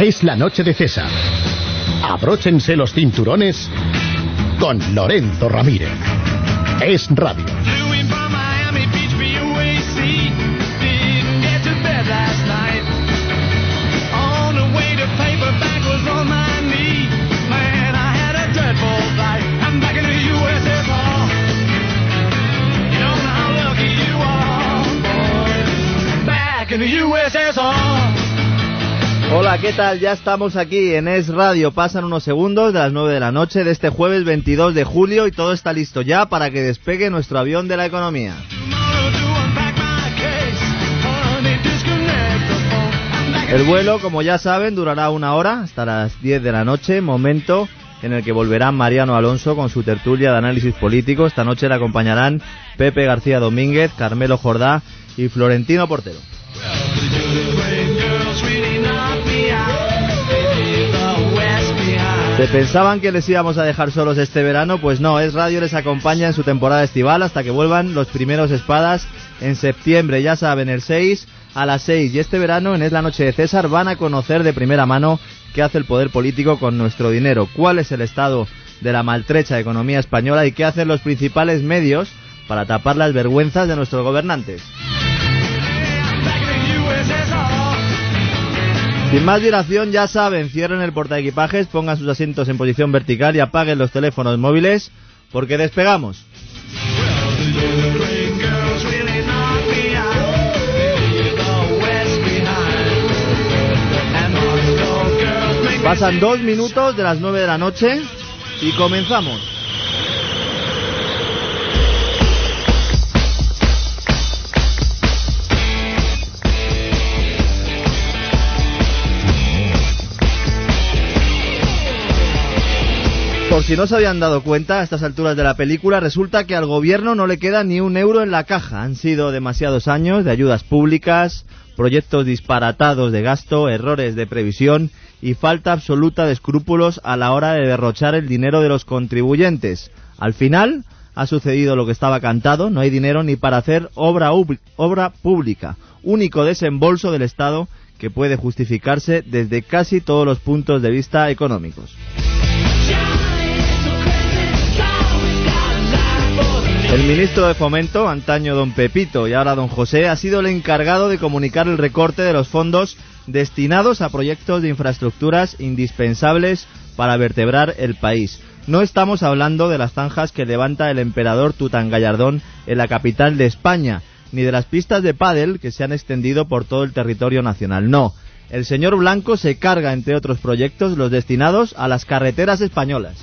Es la noche de César. Abróchense los cinturones con Lorenzo Ramírez. Es radio. Hola, ¿qué tal? Ya estamos aquí en Es Radio. Pasan unos segundos de las 9 de la noche de este jueves 22 de julio y todo está listo ya para que despegue nuestro avión de la economía. El vuelo, como ya saben, durará una hora hasta las 10 de la noche, momento en el que volverá Mariano Alonso con su tertulia de análisis político. Esta noche le acompañarán Pepe García Domínguez, Carmelo Jordá y Florentino Portero. ¿Se pensaban que les íbamos a dejar solos este verano? Pues no, Es Radio les acompaña en su temporada estival hasta que vuelvan los primeros espadas en septiembre. Ya saben, el 6 a las 6. Y este verano, en Es la Noche de César, van a conocer de primera mano qué hace el poder político con nuestro dinero, cuál es el estado de la maltrecha economía española y qué hacen los principales medios para tapar las vergüenzas de nuestros gobernantes. Sin más dilación, ya saben, cierren el portaequipajes, pongan sus asientos en posición vertical y apaguen los teléfonos móviles, porque despegamos. Pasan dos minutos de las nueve de la noche y comenzamos. Por si no se habían dado cuenta a estas alturas de la película, resulta que al gobierno no le queda ni un euro en la caja. Han sido demasiados años de ayudas públicas, proyectos disparatados de gasto, errores de previsión y falta absoluta de escrúpulos a la hora de derrochar el dinero de los contribuyentes. Al final ha sucedido lo que estaba cantado, no hay dinero ni para hacer obra, obra pública, único desembolso del Estado que puede justificarse desde casi todos los puntos de vista económicos. El ministro de Fomento, antaño don Pepito y ahora don José, ha sido el encargado de comunicar el recorte de los fondos destinados a proyectos de infraestructuras indispensables para vertebrar el país. No estamos hablando de las zanjas que levanta el emperador Tutangallardón en la capital de España, ni de las pistas de pádel que se han extendido por todo el territorio nacional. No, el señor Blanco se carga, entre otros proyectos, los destinados a las carreteras españolas.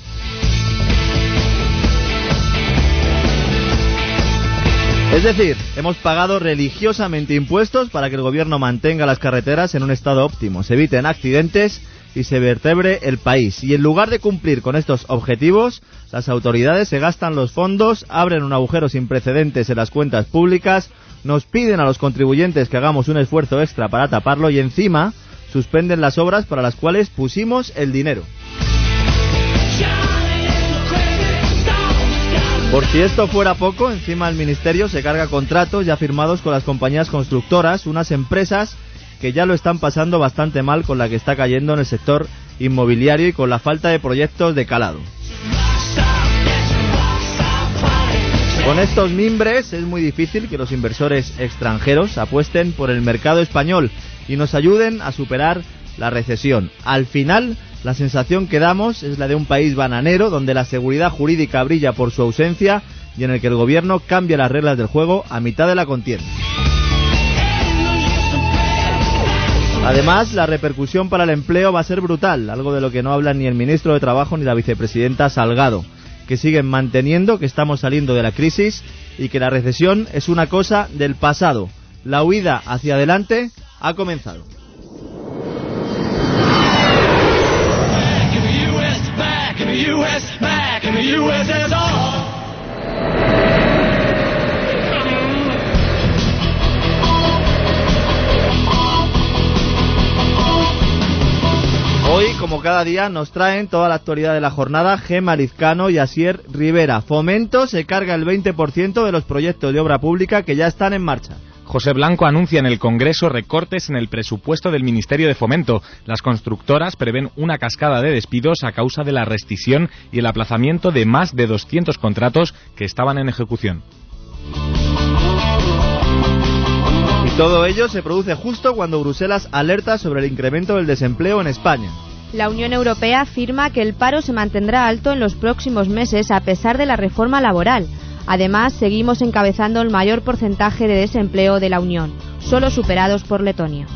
Es decir, hemos pagado religiosamente impuestos para que el gobierno mantenga las carreteras en un estado óptimo, se eviten accidentes y se vertebre el país. Y en lugar de cumplir con estos objetivos, las autoridades se gastan los fondos, abren un agujero sin precedentes en las cuentas públicas, nos piden a los contribuyentes que hagamos un esfuerzo extra para taparlo y encima suspenden las obras para las cuales pusimos el dinero. Por si esto fuera poco, encima el Ministerio se carga contratos ya firmados con las compañías constructoras, unas empresas que ya lo están pasando bastante mal con la que está cayendo en el sector inmobiliario y con la falta de proyectos de calado. Con estos mimbres es muy difícil que los inversores extranjeros apuesten por el mercado español y nos ayuden a superar la recesión. Al final, la sensación que damos es la de un país bananero donde la seguridad jurídica brilla por su ausencia y en el que el gobierno cambia las reglas del juego a mitad de la contienda. Además, la repercusión para el empleo va a ser brutal, algo de lo que no hablan ni el ministro de Trabajo ni la vicepresidenta Salgado, que siguen manteniendo que estamos saliendo de la crisis y que la recesión es una cosa del pasado. La huida hacia adelante ha comenzado. Hoy, como cada día, nos traen toda la actualidad de la jornada Gema Lizcano y Asier Rivera. Fomento se carga el 20% de los proyectos de obra pública que ya están en marcha. José Blanco anuncia en el Congreso recortes en el presupuesto del Ministerio de Fomento. Las constructoras prevén una cascada de despidos a causa de la rescisión y el aplazamiento de más de 200 contratos que estaban en ejecución. Y todo ello se produce justo cuando Bruselas alerta sobre el incremento del desempleo en España. La Unión Europea afirma que el paro se mantendrá alto en los próximos meses a pesar de la reforma laboral. Además, seguimos encabezando el mayor porcentaje de desempleo de la Unión, solo superados por Letonia.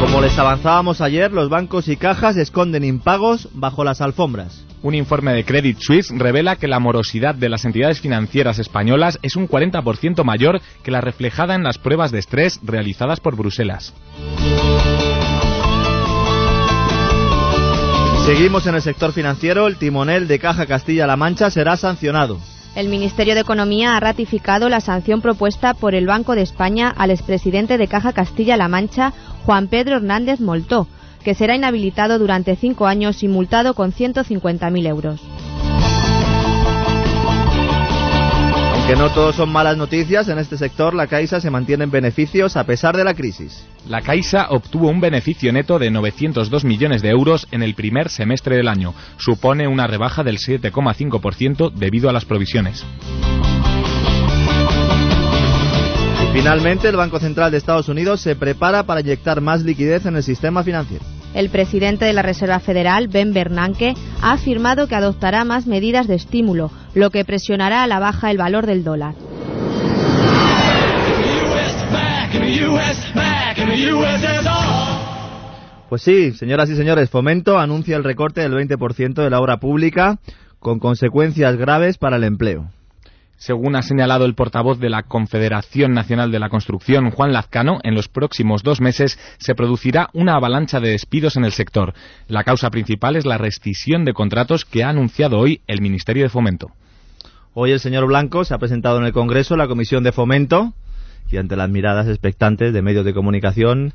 Como les avanzábamos ayer, los bancos y cajas esconden impagos bajo las alfombras. Un informe de Credit Suisse revela que la morosidad de las entidades financieras españolas es un 40% mayor que la reflejada en las pruebas de estrés realizadas por Bruselas. Seguimos en el sector financiero. El timonel de Caja Castilla-La Mancha será sancionado. El Ministerio de Economía ha ratificado la sanción propuesta por el Banco de España al expresidente de Caja Castilla-La Mancha, Juan Pedro Hernández Moltó, que será inhabilitado durante cinco años y multado con 150.000 euros. Aunque no todos son malas noticias, en este sector la Caixa se mantiene en beneficios a pesar de la crisis. La Caixa obtuvo un beneficio neto de 902 millones de euros en el primer semestre del año. Supone una rebaja del 7,5% debido a las provisiones. Finalmente, el Banco Central de Estados Unidos se prepara para inyectar más liquidez en el sistema financiero. El presidente de la Reserva Federal, Ben Bernanke, ha afirmado que adoptará más medidas de estímulo, lo que presionará a la baja el valor del dólar. Pues sí, señoras y señores, Fomento anuncia el recorte del 20% de la obra pública con consecuencias graves para el empleo. Según ha señalado el portavoz de la Confederación Nacional de la Construcción, Juan Lazcano, en los próximos dos meses se producirá una avalancha de despidos en el sector. La causa principal es la rescisión de contratos que ha anunciado hoy el Ministerio de Fomento. Hoy el señor Blanco se ha presentado en el Congreso la Comisión de Fomento y ante las miradas expectantes de medios de comunicación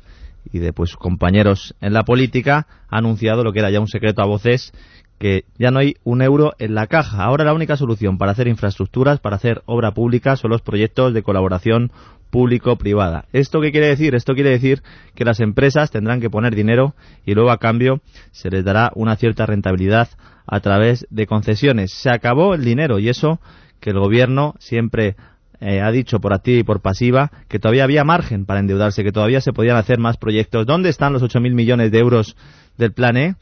y de pues compañeros en la política ha anunciado lo que era ya un secreto a voces que ya no hay un euro en la caja. Ahora la única solución para hacer infraestructuras, para hacer obra pública, son los proyectos de colaboración público-privada. ¿Esto qué quiere decir? Esto quiere decir que las empresas tendrán que poner dinero y luego a cambio se les dará una cierta rentabilidad a través de concesiones. Se acabó el dinero y eso que el gobierno siempre eh, ha dicho por activa y por pasiva que todavía había margen para endeudarse, que todavía se podían hacer más proyectos. ¿Dónde están los 8.000 millones de euros del plan E?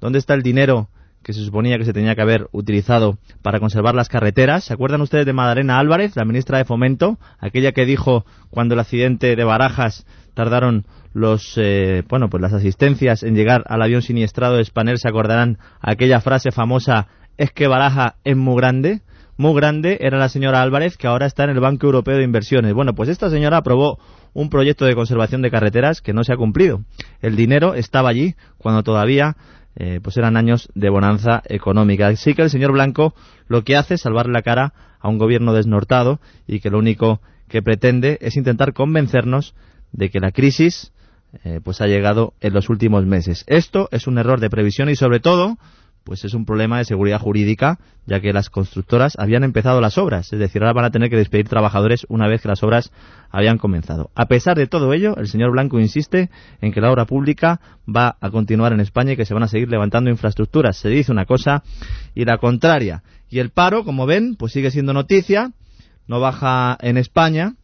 ¿Dónde está el dinero que se suponía que se tenía que haber utilizado para conservar las carreteras. ¿Se acuerdan ustedes de Madalena Álvarez, la ministra de Fomento, aquella que dijo cuando el accidente de Barajas tardaron los eh, bueno pues las asistencias en llegar al avión siniestrado de Spanel se acordarán aquella frase famosa es que Baraja es muy grande muy grande era la señora Álvarez que ahora está en el Banco Europeo de Inversiones bueno pues esta señora aprobó un proyecto de conservación de carreteras que no se ha cumplido el dinero estaba allí cuando todavía eh, pues eran años de bonanza económica. Así que el señor Blanco lo que hace es salvar la cara a un gobierno desnortado y que lo único que pretende es intentar convencernos de que la crisis eh, pues ha llegado en los últimos meses. Esto es un error de previsión y sobre todo pues es un problema de seguridad jurídica, ya que las constructoras habían empezado las obras, es decir, ahora van a tener que despedir trabajadores una vez que las obras habían comenzado. A pesar de todo ello, el señor Blanco insiste en que la obra pública va a continuar en España y que se van a seguir levantando infraestructuras. Se dice una cosa y la contraria. Y el paro, como ven, pues sigue siendo noticia, no baja en España,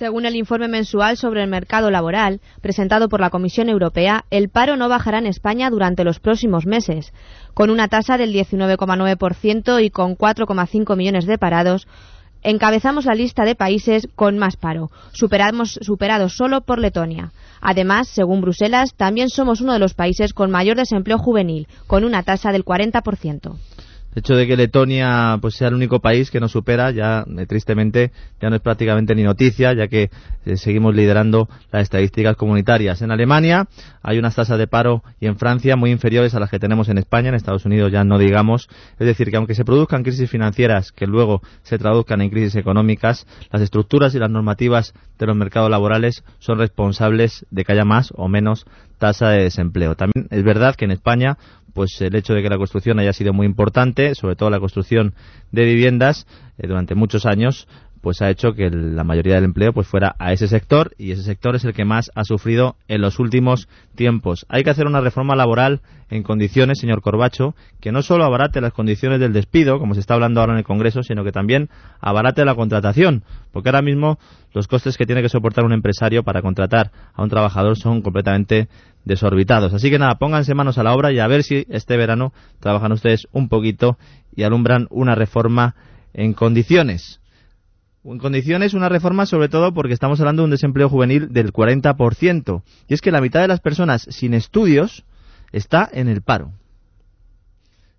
según el informe mensual sobre el mercado laboral presentado por la Comisión Europea, el paro no bajará en España durante los próximos meses. Con una tasa del 19,9% y con 4,5 millones de parados, encabezamos la lista de países con más paro, superamos, superados solo por Letonia. Además, según Bruselas, también somos uno de los países con mayor desempleo juvenil, con una tasa del 40%. El hecho de que Letonia pues sea el único país que nos supera ya eh, tristemente ya no es prácticamente ni noticia ya que eh, seguimos liderando las estadísticas comunitarias. En Alemania hay unas tasas de paro y en Francia muy inferiores a las que tenemos en España, en Estados Unidos ya no digamos. Es decir, que aunque se produzcan crisis financieras que luego se traduzcan en crisis económicas, las estructuras y las normativas de los mercados laborales son responsables de que haya más o menos tasa de desempleo. También es verdad que en España pues el hecho de que la construcción haya sido muy importante, sobre todo la construcción de viviendas eh, durante muchos años, pues ha hecho que la mayoría del empleo pues fuera a ese sector y ese sector es el que más ha sufrido en los últimos tiempos. Hay que hacer una reforma laboral en condiciones, señor Corbacho, que no solo abarate las condiciones del despido, como se está hablando ahora en el Congreso, sino que también abarate la contratación, porque ahora mismo los costes que tiene que soportar un empresario para contratar a un trabajador son completamente desorbitados. Así que nada, pónganse manos a la obra y a ver si este verano trabajan ustedes un poquito y alumbran una reforma en condiciones en condiciones una reforma sobre todo porque estamos hablando de un desempleo juvenil del 40%. Y es que la mitad de las personas sin estudios está en el paro.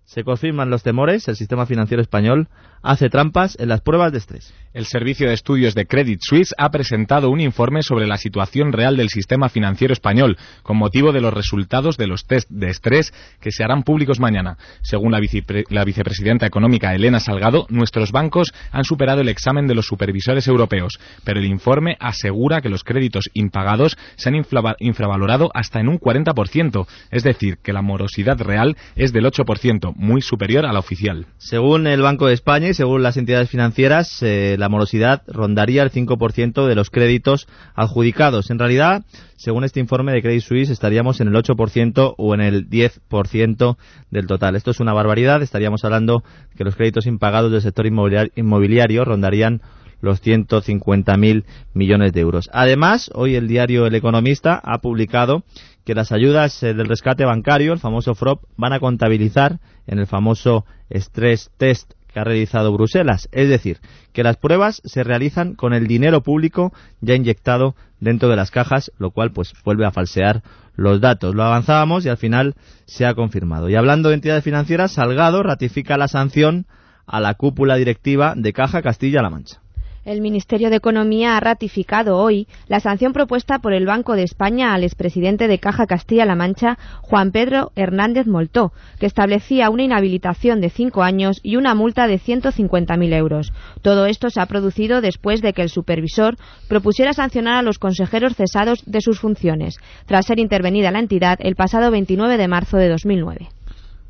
Se confirman los temores, el sistema financiero español hace trampas en las pruebas de estrés. El Servicio de Estudios de Credit Suisse ha presentado un informe sobre la situación real del sistema financiero español, con motivo de los resultados de los test de estrés que se harán públicos mañana. Según la, la vicepresidenta económica Elena Salgado, nuestros bancos han superado el examen de los supervisores europeos, pero el informe asegura que los créditos impagados se han infravalorado hasta en un 40%, es decir, que la morosidad real es del 8%, muy superior a la oficial. Según el Banco de España según las entidades financieras, eh, la morosidad rondaría el 5% de los créditos adjudicados. En realidad, según este informe de Credit Suisse, estaríamos en el 8% o en el 10% del total. Esto es una barbaridad. Estaríamos hablando que los créditos impagados del sector inmobiliario rondarían los 150.000 millones de euros. Además, hoy el diario El Economista ha publicado que las ayudas eh, del rescate bancario, el famoso FROP, van a contabilizar en el famoso stress test que ha realizado Bruselas. Es decir, que las pruebas se realizan con el dinero público ya inyectado dentro de las cajas, lo cual pues vuelve a falsear los datos. Lo avanzábamos y al final se ha confirmado. Y hablando de entidades financieras, Salgado ratifica la sanción a la cúpula directiva de Caja Castilla-La Mancha. El Ministerio de Economía ha ratificado hoy la sanción propuesta por el Banco de España al expresidente de Caja Castilla-La Mancha, Juan Pedro Hernández Moltó, que establecía una inhabilitación de cinco años y una multa de 150.000 euros. Todo esto se ha producido después de que el supervisor propusiera sancionar a los consejeros cesados de sus funciones, tras ser intervenida la entidad el pasado 29 de marzo de 2009.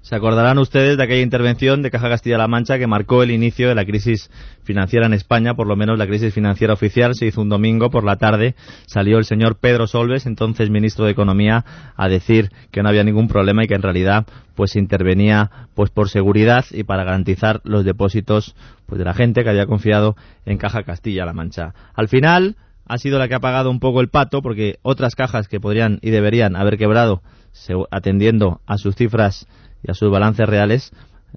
Se acordarán ustedes de aquella intervención de Caja Castilla-La Mancha que marcó el inicio de la crisis financiera en España, por lo menos la crisis financiera oficial se hizo un domingo por la tarde. Salió el señor Pedro Solves, entonces ministro de Economía, a decir que no había ningún problema y que en realidad pues intervenía pues por seguridad y para garantizar los depósitos pues de la gente que había confiado en Caja Castilla-La Mancha. Al final ha sido la que ha pagado un poco el pato porque otras cajas que podrían y deberían haber quebrado atendiendo a sus cifras y a sus balances reales.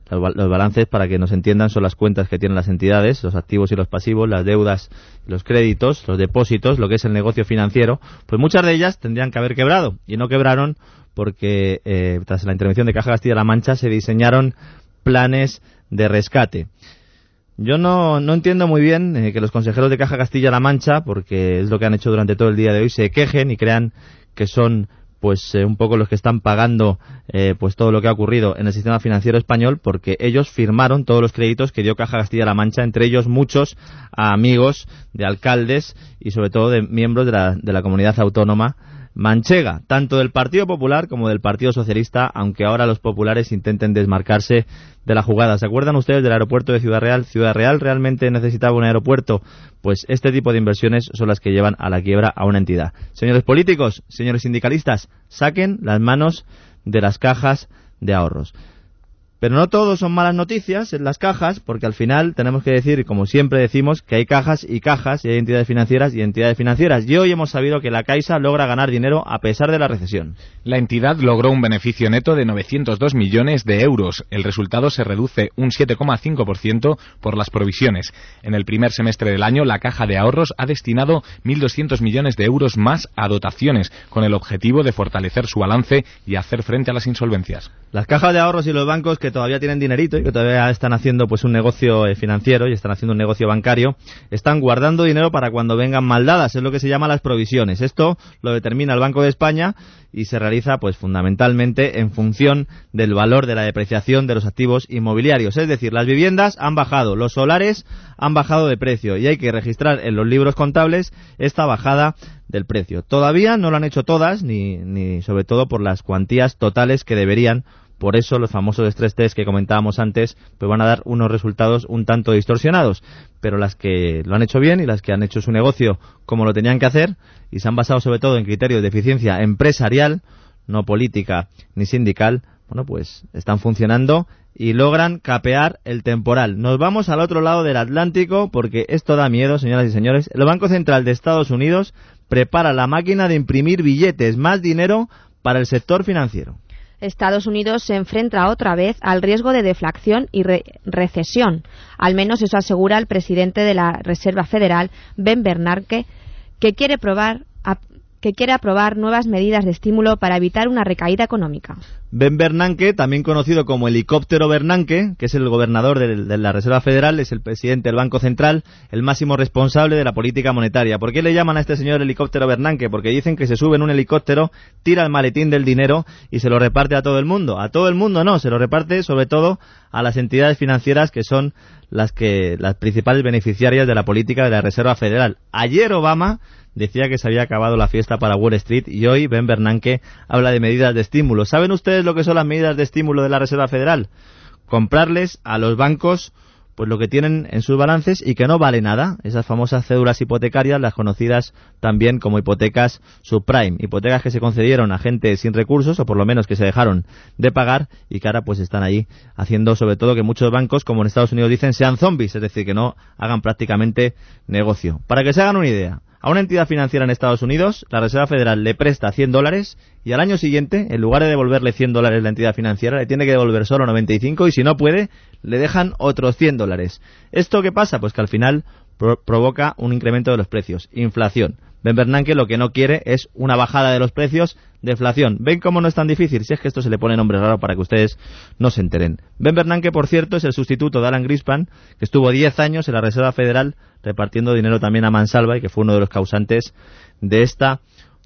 Los balances, para que nos entiendan, son las cuentas que tienen las entidades, los activos y los pasivos, las deudas, los créditos, los depósitos, lo que es el negocio financiero. Pues muchas de ellas tendrían que haber quebrado y no quebraron porque eh, tras la intervención de Caja Castilla-La Mancha se diseñaron planes de rescate. Yo no, no entiendo muy bien eh, que los consejeros de Caja Castilla-La Mancha, porque es lo que han hecho durante todo el día de hoy, se quejen y crean que son pues eh, un poco los que están pagando eh, pues todo lo que ha ocurrido en el sistema financiero español porque ellos firmaron todos los créditos que dio Caja Castilla-La Mancha entre ellos muchos amigos de alcaldes y sobre todo de miembros de la, de la comunidad autónoma manchega, tanto del Partido Popular como del Partido Socialista, aunque ahora los populares intenten desmarcarse de la jugada. ¿Se acuerdan ustedes del aeropuerto de Ciudad Real? ¿Ciudad Real realmente necesitaba un aeropuerto? Pues este tipo de inversiones son las que llevan a la quiebra a una entidad. Señores políticos, señores sindicalistas, saquen las manos de las cajas de ahorros. Pero no todo son malas noticias en las cajas, porque al final tenemos que decir, como siempre decimos, que hay cajas y cajas, y hay entidades financieras y entidades financieras. Y hoy hemos sabido que la Caixa logra ganar dinero a pesar de la recesión. La entidad logró un beneficio neto de 902 millones de euros. El resultado se reduce un 7,5% por las provisiones. En el primer semestre del año, la Caja de Ahorros ha destinado 1.200 millones de euros más a dotaciones, con el objetivo de fortalecer su balance y hacer frente a las insolvencias. Las cajas de ahorros y los bancos que todavía tienen dinerito y que todavía están haciendo pues un negocio eh, financiero y están haciendo un negocio bancario, están guardando dinero para cuando vengan maldadas, es lo que se llama las provisiones. Esto lo determina el Banco de España y se realiza pues fundamentalmente en función del valor de la depreciación de los activos inmobiliarios, es decir, las viviendas han bajado, los solares han bajado de precio y hay que registrar en los libros contables esta bajada del precio. Todavía no lo han hecho todas, ni, ni sobre todo por las cuantías totales que deberían Por eso los famosos stress test que comentábamos antes pues van a dar unos resultados un tanto distorsionados. Pero las que lo han hecho bien y las que han hecho su negocio como lo tenían que hacer y se han basado sobre todo en criterios de eficiencia empresarial, no política ni sindical, bueno, pues están funcionando y logran capear el temporal. Nos vamos al otro lado del Atlántico porque esto da miedo, señoras y señores. El Banco Central de Estados Unidos prepara la máquina de imprimir billetes, más dinero para el sector financiero. Estados Unidos se enfrenta otra vez al riesgo de deflación y recesión. Al menos eso asegura el presidente de la Reserva Federal, Ben Bernanke, que quiere probar que quiere aprobar nuevas medidas de estímulo para evitar una recaída económica. Ben Bernanke, también conocido como helicóptero Bernanke, que es el gobernador de, la Reserva Federal, es el presidente del Banco Central, el máximo responsable de la política monetaria. ¿Por qué le llaman a este señor helicóptero Bernanke? Porque dicen que se sube en un helicóptero, tira el maletín del dinero y se lo reparte a todo el mundo. A todo el mundo no, se lo reparte sobre todo a las entidades financieras que son las que las principales beneficiarias de la política de la Reserva Federal. Ayer Obama decía que se había acabado la fiesta para Wall Street y hoy Ben Bernanke habla de medidas de estímulo. ¿Saben ustedes lo que son las medidas de estímulo de la Reserva Federal? Comprarles a los bancos pues lo que tienen en sus balances y que no vale nada, esas famosas cédulas hipotecarias, las conocidas también como hipotecas subprime, hipotecas que se concedieron a gente sin recursos o por lo menos que se dejaron de pagar y que ahora pues están ahí haciendo sobre todo que muchos bancos, como en Estados Unidos dicen, sean zombies, es decir, que no hagan prácticamente negocio. Para que se hagan una idea, a una entidad financiera en Estados Unidos, la Reserva Federal le presta 100 dólares y al año siguiente, en lugar de devolverle 100 dólares la entidad financiera, le tiene que devolver solo 95 y si no puede, le dejan otros 100 dólares. ¿Esto qué pasa? Pues que al final provoca un incremento de los precios, inflación. Ben Bernanke lo que no quiere es una bajada de los precios, deflación. ¿Ven cómo no es tan difícil? Si es que esto se le pone nombre raro para que ustedes no se enteren. Ben Bernanke, por cierto, es el sustituto de Alan Grispan, que estuvo 10 años en la Reserva Federal repartiendo dinero también a Mansalva y que fue uno de los causantes de esta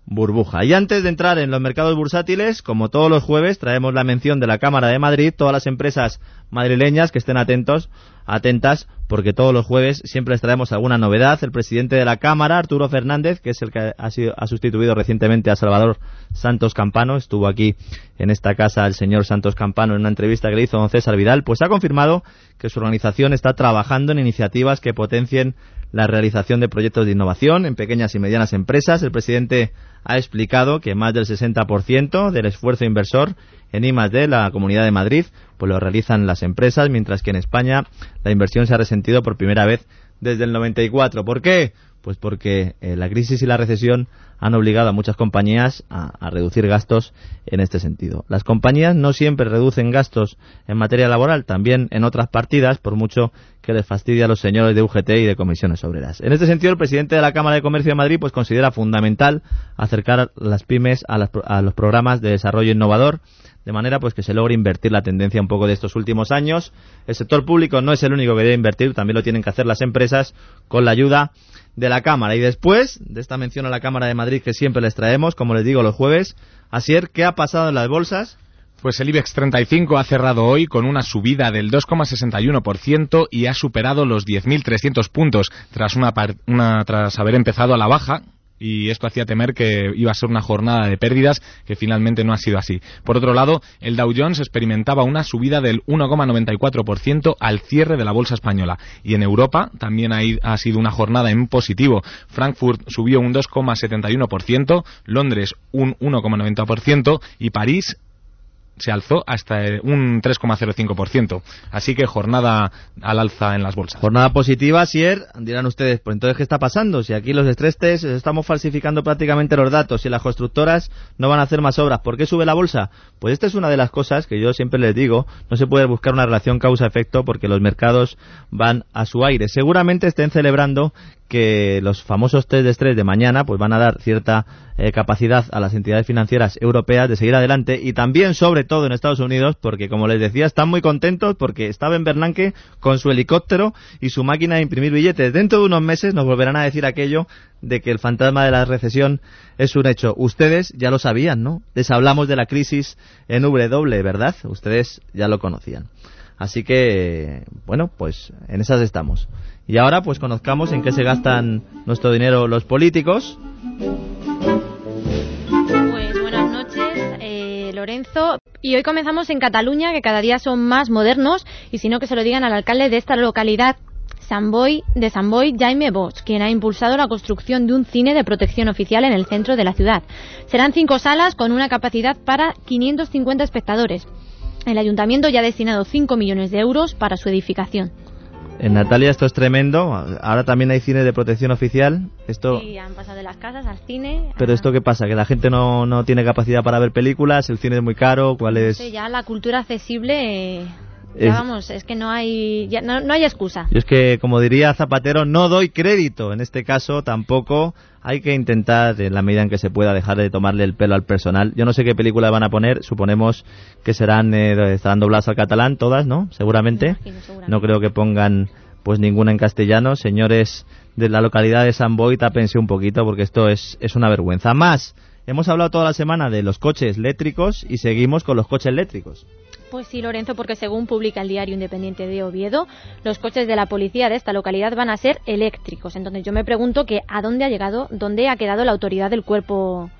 burbuja. Y antes de entrar en los mercados bursátiles, como todos los jueves, traemos la mención de la Cámara de Madrid, todas las empresas madrileñas que estén atentos atentas porque todos los jueves siempre les traemos alguna novedad. El presidente de la Cámara, Arturo Fernández, que es el que ha, sido, ha sustituido recientemente a Salvador Santos Campano, estuvo aquí en esta casa el señor Santos Campano en una entrevista que le hizo don César Vidal, pues ha confirmado que su organización está trabajando en iniciativas que potencien la realización de proyectos de innovación en pequeñas y medianas empresas. El presidente ha explicado que más del 60% del esfuerzo inversor en I+D, la Comunidad de Madrid, pues lo realizan las empresas, mientras que en España la inversión se ha resentido por primera vez desde el 94. ¿Por qué? Pues porque eh, la crisis y la recesión han obligado a muchas compañías a, reducir gastos en este sentido. Las compañías no siempre reducen gastos en materia laboral, también en otras partidas, por mucho que les fastidie a los señores de UGT y de comisiones obreras. En este sentido, el presidente de la Cámara de Comercio de Madrid pues considera fundamental acercar las pymes a, a los programas de desarrollo innovador de manera pues que se logre invertir la tendencia un poco de estos últimos años. El sector público no es el único que debe invertir, también lo tienen que hacer las empresas con la ayuda de la Cámara. Y después de esta mención a la Cámara de Madrid que siempre les traemos, como les digo los jueves, Asier, ¿qué ha pasado en las bolsas? Pues el IBEX 35 ha cerrado hoy con una subida del 2,61% y ha superado los 10.300 puntos tras, una, una, tras haber empezado a la baja y esto hacía temer que iba a ser una jornada de pérdidas que finalmente no ha sido así. Por otro lado, el Dow Jones experimentaba una subida del 1,94% al cierre de la bolsa española y en Europa también ha sido una jornada en positivo. Frankfurt subió un 2,71%, Londres un 1,90% y París se alzó hasta un 3,05%. Así que jornada al alza en las bolsas. Jornada positiva, Sier. Dirán ustedes, pues entonces, ¿qué está pasando? Si aquí los estrés estamos falsificando prácticamente los datos y las constructoras no van a hacer más obras, ¿por qué sube la bolsa? Pues esta es una de las cosas que yo siempre les digo. No se puede buscar una relación causa-efecto porque los mercados van a su aire. Seguramente estén celebrando que los famosos test de estrés de mañana pues van a dar cierta eh, capacidad a las entidades financieras europeas de seguir adelante y también sobre todo en Estados Unidos porque como les decía están muy contentos porque estaba en Bernanke con su helicóptero y su máquina de imprimir billetes. Dentro de unos meses nos volverán a decir aquello de que el fantasma de la recesión es un hecho. Ustedes ya lo sabían, ¿no? Les hablamos de la crisis en W, ¿verdad? Ustedes ya lo conocían. Así que, bueno, pues en esas estamos. Y ahora pues conozcamos en qué se gastan nuestro dinero los políticos. Pues buenas noches, eh, Lorenzo. Y hoy comenzamos en Cataluña, que cada día son más modernos, y si no que se lo digan al alcalde de esta localidad, de San Boy, Jaime Bosch, quien ha impulsado la construcción de un cine de protección oficial en el centro de la ciudad. Serán cinco salas con una capacidad para 550 espectadores. El ayuntamiento ya ha destinado 5 millones de euros para su edificación. En Natalia esto es tremendo. Ahora también hay cine de protección oficial. Esto... Sí, han pasado de las casas al cine. Pero esto qué pasa, que la gente no, no tiene capacidad para ver películas, el cine es muy caro, ¿cuál es? Ya la cultura accesible vamos, es que no hay, no, hay excusa. Es que, como diría Zapatero, no doy crédito. En este caso, tampoco hay que intentar, en la medida en que se pueda, dejar de tomarle el pelo al personal. Yo no sé qué película van a poner. Suponemos que serán, eh, estarán dobladas al catalán todas, ¿no? Seguramente. No creo que pongan pues ninguna en castellano. Señores de la localidad de San Boy, tápense un poquito porque esto es, es una vergüenza. Más, hemos hablado toda la semana de los coches eléctricos y seguimos con los coches eléctricos. Pues sí, Lorenzo, porque según publica el diario Independiente de Oviedo, los coches de la policía de esta localidad van a ser eléctricos. Entonces yo me pregunto que a dónde ha llegado, dónde ha quedado la autoridad del cuerpo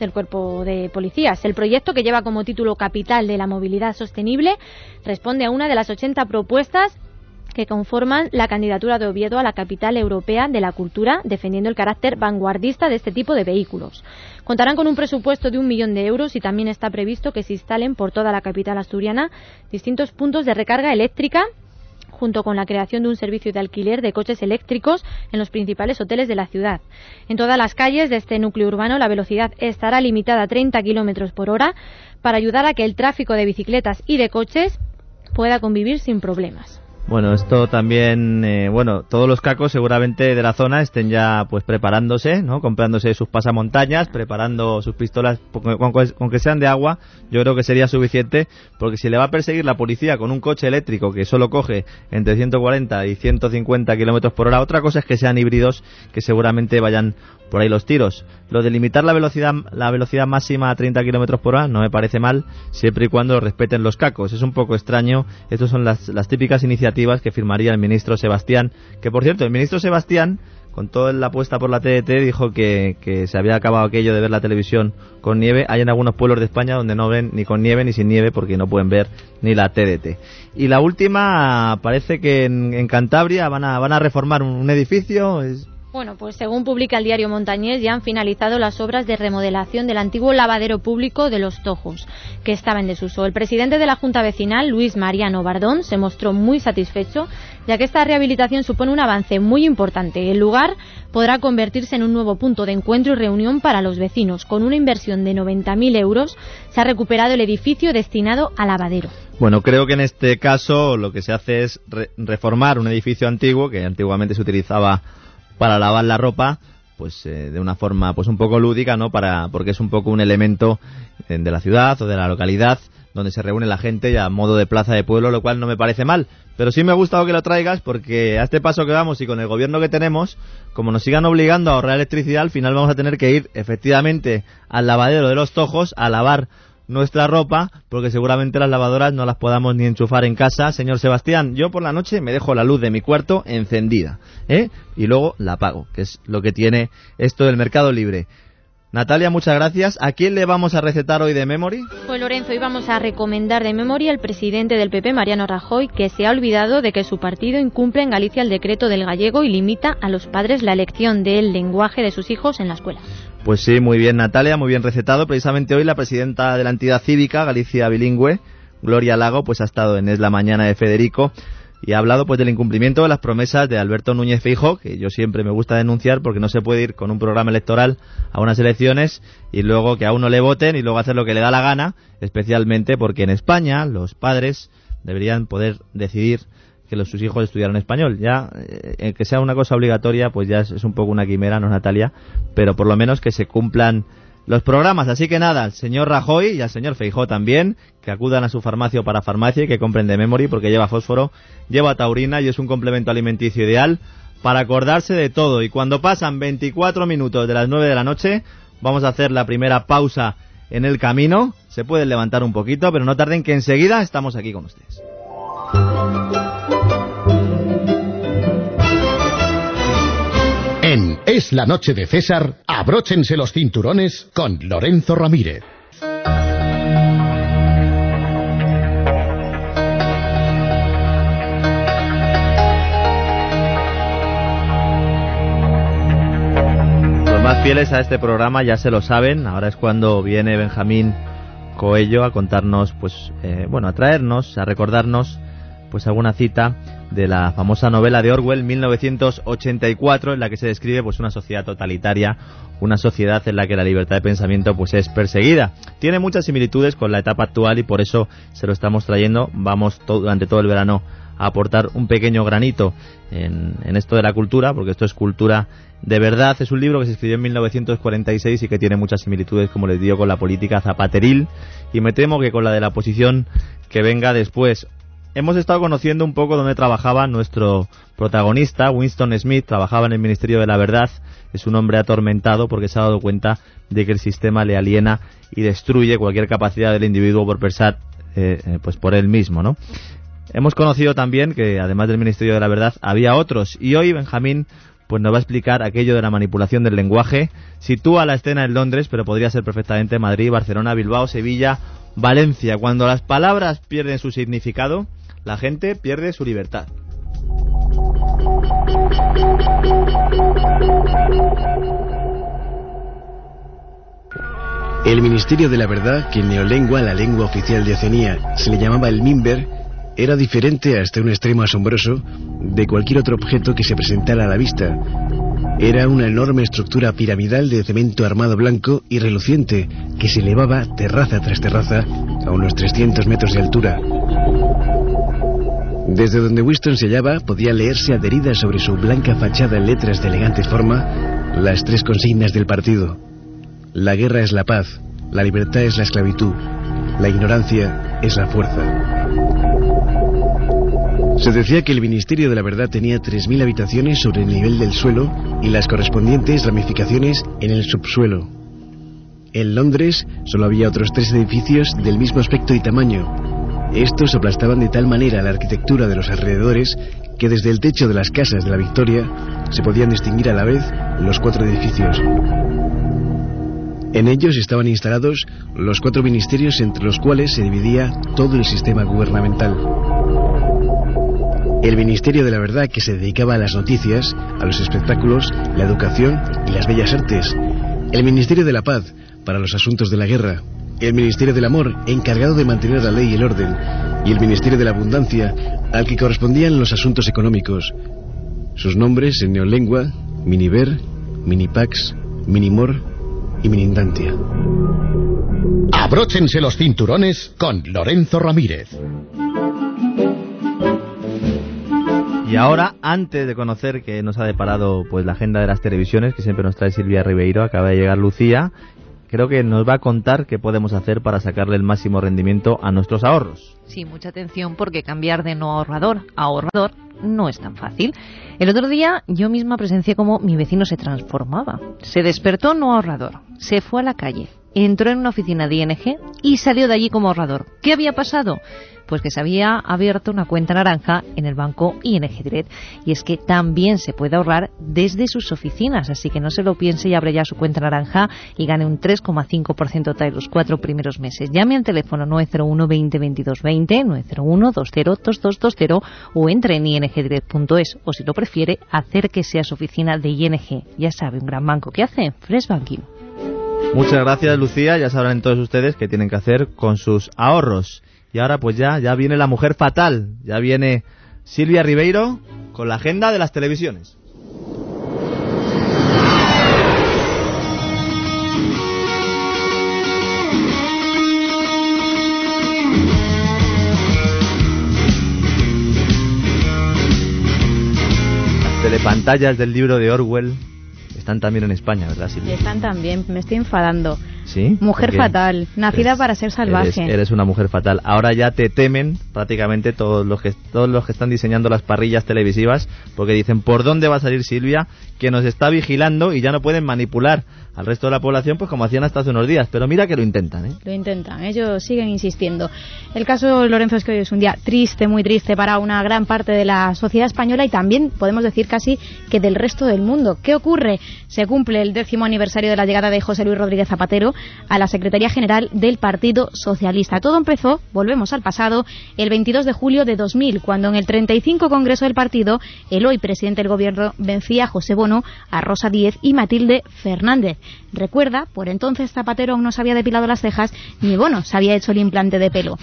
del cuerpo de policías. El proyecto que lleva como título Capital de la Movilidad Sostenible responde a una de las 80 propuestas que conforman la candidatura de Oviedo a la capital europea de la cultura, defendiendo el carácter vanguardista de este tipo de vehículos. Contarán con un presupuesto de un millón de euros y también está previsto que se instalen por toda la capital asturiana distintos puntos de recarga eléctrica junto con la creación de un servicio de alquiler de coches eléctricos en los principales hoteles de la ciudad. En todas las calles de este núcleo urbano la velocidad estará limitada a 30 kilómetros por hora para ayudar a que el tráfico de bicicletas y de coches pueda convivir sin problemas. Bueno, esto también, eh, bueno, todos los cacos seguramente de la zona estén ya pues preparándose, ¿no? Comprándose sus pasamontañas, preparando sus pistolas, con, que sean de agua, yo creo que sería suficiente, porque si le va a perseguir la policía con un coche eléctrico que solo coge entre 140 y 150 kilómetros por hora, otra cosa es que sean híbridos que seguramente vayan por ahí los tiros. Lo de limitar la velocidad, la velocidad máxima a 30 kilómetros por hora no me parece mal, siempre y cuando respeten los cacos. Es un poco extraño. Estas son las, las típicas iniciativas que firmaría el ministro Sebastián. Que por cierto, el ministro Sebastián, con toda la apuesta por la TDT, dijo que, que se había acabado aquello de ver la televisión con nieve. Hay en algunos pueblos de España donde no ven ni con nieve ni sin nieve porque no pueden ver ni la TDT. Y la última, parece que en, Cantabria van a, van a reformar un, edificio. Bueno, pues según publica el diario Montañés, ya han finalizado las obras de remodelación del antiguo lavadero público de Los Tojos, que estaba en desuso. El presidente de la Junta Vecinal, Luis Mariano Bardón, se mostró muy satisfecho, ya que esta rehabilitación supone un avance muy importante. El lugar podrá convertirse en un nuevo punto de encuentro y reunión para los vecinos. Con una inversión de 90.000 euros, se ha recuperado el edificio destinado al lavadero. Bueno, creo que en este caso lo que se hace es reformar un edificio antiguo que antiguamente se utilizaba para lavar la ropa pues eh, de una forma pues un poco lúdica no para porque es un poco un elemento eh, de la ciudad o de la localidad donde se reúne la gente ya a modo de plaza de pueblo lo cual no me parece mal. Pero sí me ha gustado que lo traigas porque a este paso que vamos y con el gobierno que tenemos como nos sigan obligando a ahorrar electricidad al final vamos a tener que ir efectivamente al lavadero de los tojos a lavar nuestra ropa, porque seguramente las lavadoras no las podamos ni enchufar en casa. Señor Sebastián, yo por la noche me dejo la luz de mi cuarto encendida, ¿eh? Y luego la apago, que es lo que tiene esto del mercado libre. Natalia, muchas gracias. ¿A quién le vamos a recetar hoy de Memory? Pues Lorenzo, hoy vamos a recomendar de Memory al presidente del PP, Mariano Rajoy, que se ha olvidado de que su partido incumple en Galicia el decreto del gallego y limita a los padres la elección del lenguaje de sus hijos en la escuela. Pues sí, muy bien Natalia, muy bien recetado. Precisamente hoy la presidenta de la entidad cívica Galicia Bilingüe, Gloria Lago, pues ha estado en Es la Mañana de Federico y ha hablado pues del incumplimiento de las promesas de Alberto Núñez Feijo, que yo siempre me gusta denunciar porque no se puede ir con un programa electoral a unas elecciones y luego que a uno le voten y luego hacer lo que le da la gana, especialmente porque en España los padres deberían poder decidir que los, sus hijos estudiaran español. Ya, eh, que sea una cosa obligatoria, pues ya es, un poco una quimera, ¿no, Natalia? Pero por lo menos que se cumplan los programas. Así que nada, al señor Rajoy y al señor Feijó también, que acudan a su farmacia o para farmacia y que compren de memory porque lleva fósforo, lleva taurina y es un complemento alimenticio ideal para acordarse de todo. Y cuando pasan 24 minutos de las 9 de la noche, vamos a hacer la primera pausa en el camino. Se pueden levantar un poquito, pero no tarden que enseguida estamos aquí con ustedes. es la noche de César, abróchense los cinturones con Lorenzo Ramírez. Los más fieles a este programa ya se lo saben, ahora es cuando viene Benjamín Coello a contarnos, pues, eh, bueno, a traernos, a recordarnos, pues alguna cita de la famosa novela de Orwell 1984 en la que se describe pues una sociedad totalitaria, una sociedad en la que la libertad de pensamiento pues es perseguida. Tiene muchas similitudes con la etapa actual y por eso se lo estamos trayendo. Vamos durante todo el verano a aportar un pequeño granito en, en esto de la cultura, porque esto es cultura de verdad. Es un libro que se escribió en 1946 y que tiene muchas similitudes, como les digo, con la política zapateril y me temo que con la de la posición que venga después. Hemos estado conociendo un poco dónde trabajaba nuestro protagonista, Winston Smith, trabajaba en el Ministerio de la Verdad, es un hombre atormentado porque se ha dado cuenta de que el sistema le aliena y destruye cualquier capacidad del individuo por pensar eh, eh, pues por él mismo, ¿no? Hemos conocido también que además del Ministerio de la Verdad había otros y hoy Benjamín pues nos va a explicar aquello de la manipulación del lenguaje. Sitúa la escena en Londres, pero podría ser perfectamente Madrid, Barcelona, Bilbao, Sevilla, Valencia. Cuando las palabras pierden su significado, la gente pierde su libertad. El Ministerio de la Verdad, que en neolengua, la lengua oficial de Oceanía, se le llamaba el Mimber, era diferente hasta un extremo asombroso de cualquier otro objeto que se presentara a la vista. Era una enorme estructura piramidal de cemento armado blanco y reluciente que se elevaba terraza tras terraza a unos 300 metros de altura. Desde donde Winston se hallaba podía leerse adheridas sobre su blanca fachada en letras de elegante forma las tres consignas del partido. La guerra es la paz, la libertad es la esclavitud, la ignorancia es la fuerza. Se decía que el Ministerio de la Verdad tenía 3.000 habitaciones sobre el nivel del suelo y las correspondientes ramificaciones en el subsuelo. En Londres solo había otros tres edificios del mismo aspecto y tamaño. Estos aplastaban de tal manera la arquitectura de los alrededores que desde el techo de las casas de la Victoria se podían distinguir a la vez los cuatro edificios. En ellos estaban instalados los cuatro ministerios entre los cuales se dividía todo el sistema gubernamental. El Ministerio de la Verdad que se dedicaba a las noticias, a los espectáculos, la educación y las bellas artes. El Ministerio de la Paz para los asuntos de la guerra. El Ministerio del Amor encargado de mantener la ley y el orden. Y el Ministerio de la Abundancia al que correspondían los asuntos económicos. Sus nombres en neolengua, Miniver, Minipax, Minimor y Minindantia. Abróchense los cinturones con Lorenzo Ramírez. Y ahora, antes de conocer que nos ha deparado pues la agenda de las televisiones, que siempre nos trae Silvia Ribeiro, acaba de llegar Lucía, creo que nos va a contar qué podemos hacer para sacarle el máximo rendimiento a nuestros ahorros. Sí, mucha atención porque cambiar de no ahorrador a ahorrador no es tan fácil. El otro día yo misma presencié cómo mi vecino se transformaba. Se despertó no ahorrador, se fue a la calle, entró en una oficina de ING y salió de allí como ahorrador. ¿Qué había pasado? Pues que se había abierto una cuenta naranja en el banco ING Direct. Y es que también se puede ahorrar desde sus oficinas, así que no se lo piense y abre ya su cuenta naranja y gane un 3,5% tras los cuatro primeros meses. Llame al teléfono 901 20 22 20, 901 20 2220 o entre en ingdirect.es o si lo prefiere, acérquese a su oficina de ING. Ya sabe, un gran banco que hace Fresh Banking. Muchas gracias Lucía, ya sabrán todos ustedes qué tienen que hacer con sus ahorros. Y ahora pues ya, ya viene la mujer fatal, ya viene Silvia Ribeiro con la agenda de las televisiones. Las telepantallas del libro de Orwell están también en España, ¿verdad Silvia? Están también, me estoy enfadando. ¿Sí? Mujer fatal, nacida Eres- para ser salvaje. Eres, eres una mujer fatal. Ahora ya te temen prácticamente todos los que todos los que están diseñando las parrillas televisivas porque dicen por dónde va a salir Silvia que nos está vigilando y ya no pueden manipular al resto de la población pues como hacían hasta hace unos días. Pero mira que lo intentan, ¿eh? Lo intentan, ellos siguen insistiendo. El caso, Lorenzo, es que hoy es un día triste, muy triste para una gran parte de la sociedad española y también podemos decir casi que del resto del mundo. ¿Qué ocurre? Se cumple el décimo aniversario de la llegada de José Luis Rodríguez Zapatero a la Secretaría General del Partido Socialista. Todo empezó, volvemos al pasado, el 22 de julio de 2000, cuando en el 35 Congreso del partido, el hoy presidente del Gobierno vencía a José Bono, a Rosa Díez y Matilde Fernández. Recuerda, por entonces Zapatero aún no se había depilado las cejas, ni Bono se había hecho el implante de pelo.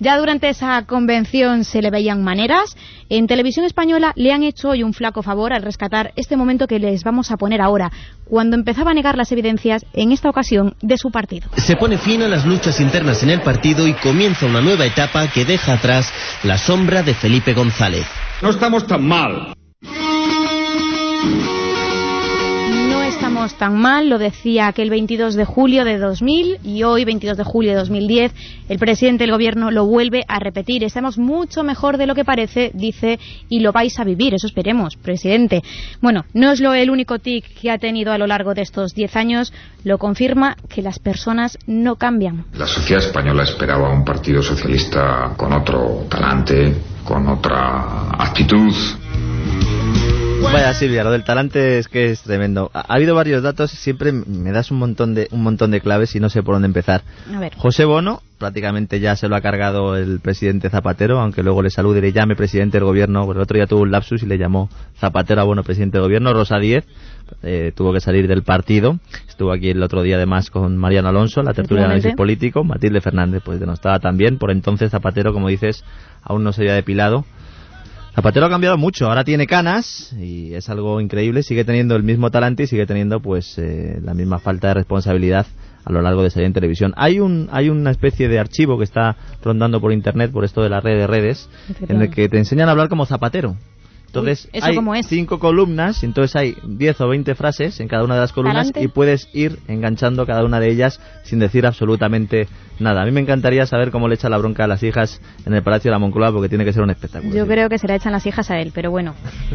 Ya durante esa convención se le veían maneras. En televisión española le han hecho hoy un flaco favor al rescatar este momento que les vamos a poner ahora, cuando empezaba a negar las evidencias, en esta ocasión, de su partido. Se pone fin a las luchas internas en el partido y comienza una nueva etapa que deja atrás la sombra de Felipe González. No estamos tan mal. Estamos tan mal, lo decía aquel 22 de julio de 2000 y hoy, 22 de julio de 2010, el presidente del gobierno lo vuelve a repetir. Estamos mucho mejor de lo que parece, dice, y lo vais a vivir, eso esperemos, presidente. Bueno, no es lo el único tic que ha tenido a lo largo de estos 10 años, lo confirma que las personas no cambian. La sociedad española esperaba un partido socialista con otro talante, con otra actitud. Vaya Silvia, lo del talante es que es tremendo. Ha, habido varios datos, siempre me das un montón de un montón de claves y no sé por dónde empezar. A ver. José Bono, prácticamente ya se lo ha cargado el presidente Zapatero, aunque luego le salude y le llame presidente del gobierno. Porque el otro día tuvo un lapsus y le llamó Zapatero a Bono presidente del gobierno. Rosa Díez eh, tuvo que salir del partido. Estuvo aquí el otro día además con Mariano Alonso, la tertulia de análisis político. Matilde Fernández, pues no estaba también. Por entonces Zapatero, como dices, aún no se había depilado. Zapatero ha cambiado mucho, ahora tiene canas y es algo increíble, sigue teniendo el mismo talante y sigue teniendo pues eh, la misma falta de responsabilidad a lo largo de salir en televisión. Hay un hay una especie de archivo que está rondando por internet por esto de la red de redes en el que te enseñan a hablar como Zapatero. Entonces Uy, ¿eso hay es? cinco columnas, entonces hay 10 o 20 frases en cada una de las columnas Adelante. y puedes ir enganchando cada una de ellas sin decir absolutamente nada. A mí me encantaría saber cómo le echa la bronca a las hijas en el Palacio de la Moncloa porque tiene que ser un espectáculo. Yo creo que se la echan las hijas a él, pero bueno,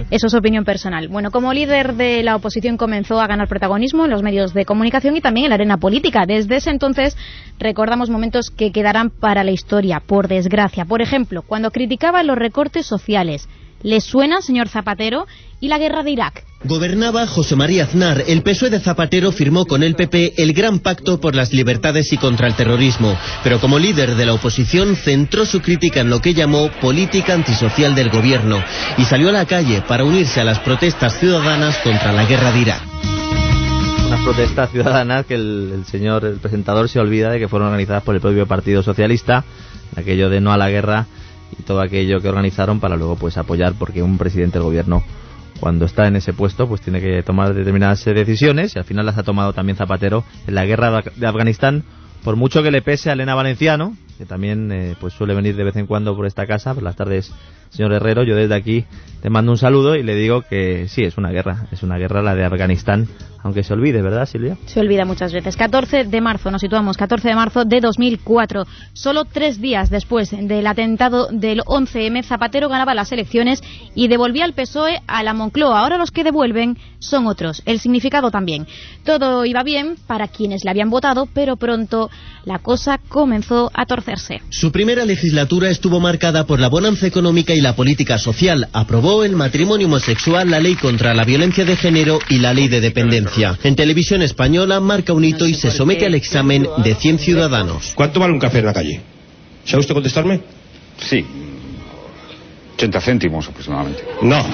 eso es opinión personal. Bueno, como líder de la oposición comenzó a ganar protagonismo en los medios de comunicación y también en la arena política. Desde ese entonces recordamos momentos que quedarán para la historia, por desgracia. Por ejemplo, cuando criticaba los recortes sociales. ¿Le suena, señor Zapatero? ¿Y la guerra de Irak? Gobernaba José María Aznar. El PSOE de Zapatero firmó con el PP el Gran Pacto por las Libertades y contra el Terrorismo, pero como líder de la oposición centró su crítica en lo que llamó política antisocial del gobierno y salió a la calle para unirse a las protestas ciudadanas contra la guerra de Irak. unas protestas ciudadanas que el, el señor, el presentador, se olvida de que fueron organizadas por el propio Partido Socialista, aquello de no a la guerra y todo aquello que organizaron para luego pues apoyar porque un presidente del gobierno cuando está en ese puesto pues tiene que tomar determinadas decisiones y al final las ha tomado también Zapatero en la guerra de Afganistán por mucho que le pese a Elena Valenciano que también eh, pues suele venir de vez en cuando por esta casa por las tardes señor Herrero yo desde aquí te mando un saludo y le digo que sí es una guerra es una guerra la de Afganistán aunque se olvide verdad Silvia Se olvida muchas veces. 14 de marzo, nos situamos, 14 de marzo de 2004. Solo tres días después del atentado del 11M, Zapatero ganaba las elecciones y devolvía al PSOE a la Moncloa. Ahora los que devuelven son otros. El significado también. Todo iba bien para quienes le habían votado, pero pronto la cosa comenzó a Su primera legislatura estuvo marcada por la bonanza económica y la política social. Aprobó el matrimonio homosexual, la ley contra la violencia de género y la ley de dependencia. En televisión española marca un hito y se somete al examen de 100 ciudadanos. ¿Cuánto vale un café en la calle? ¿Sabe usted contestarme? Sí. 80 céntimos aproximadamente. No.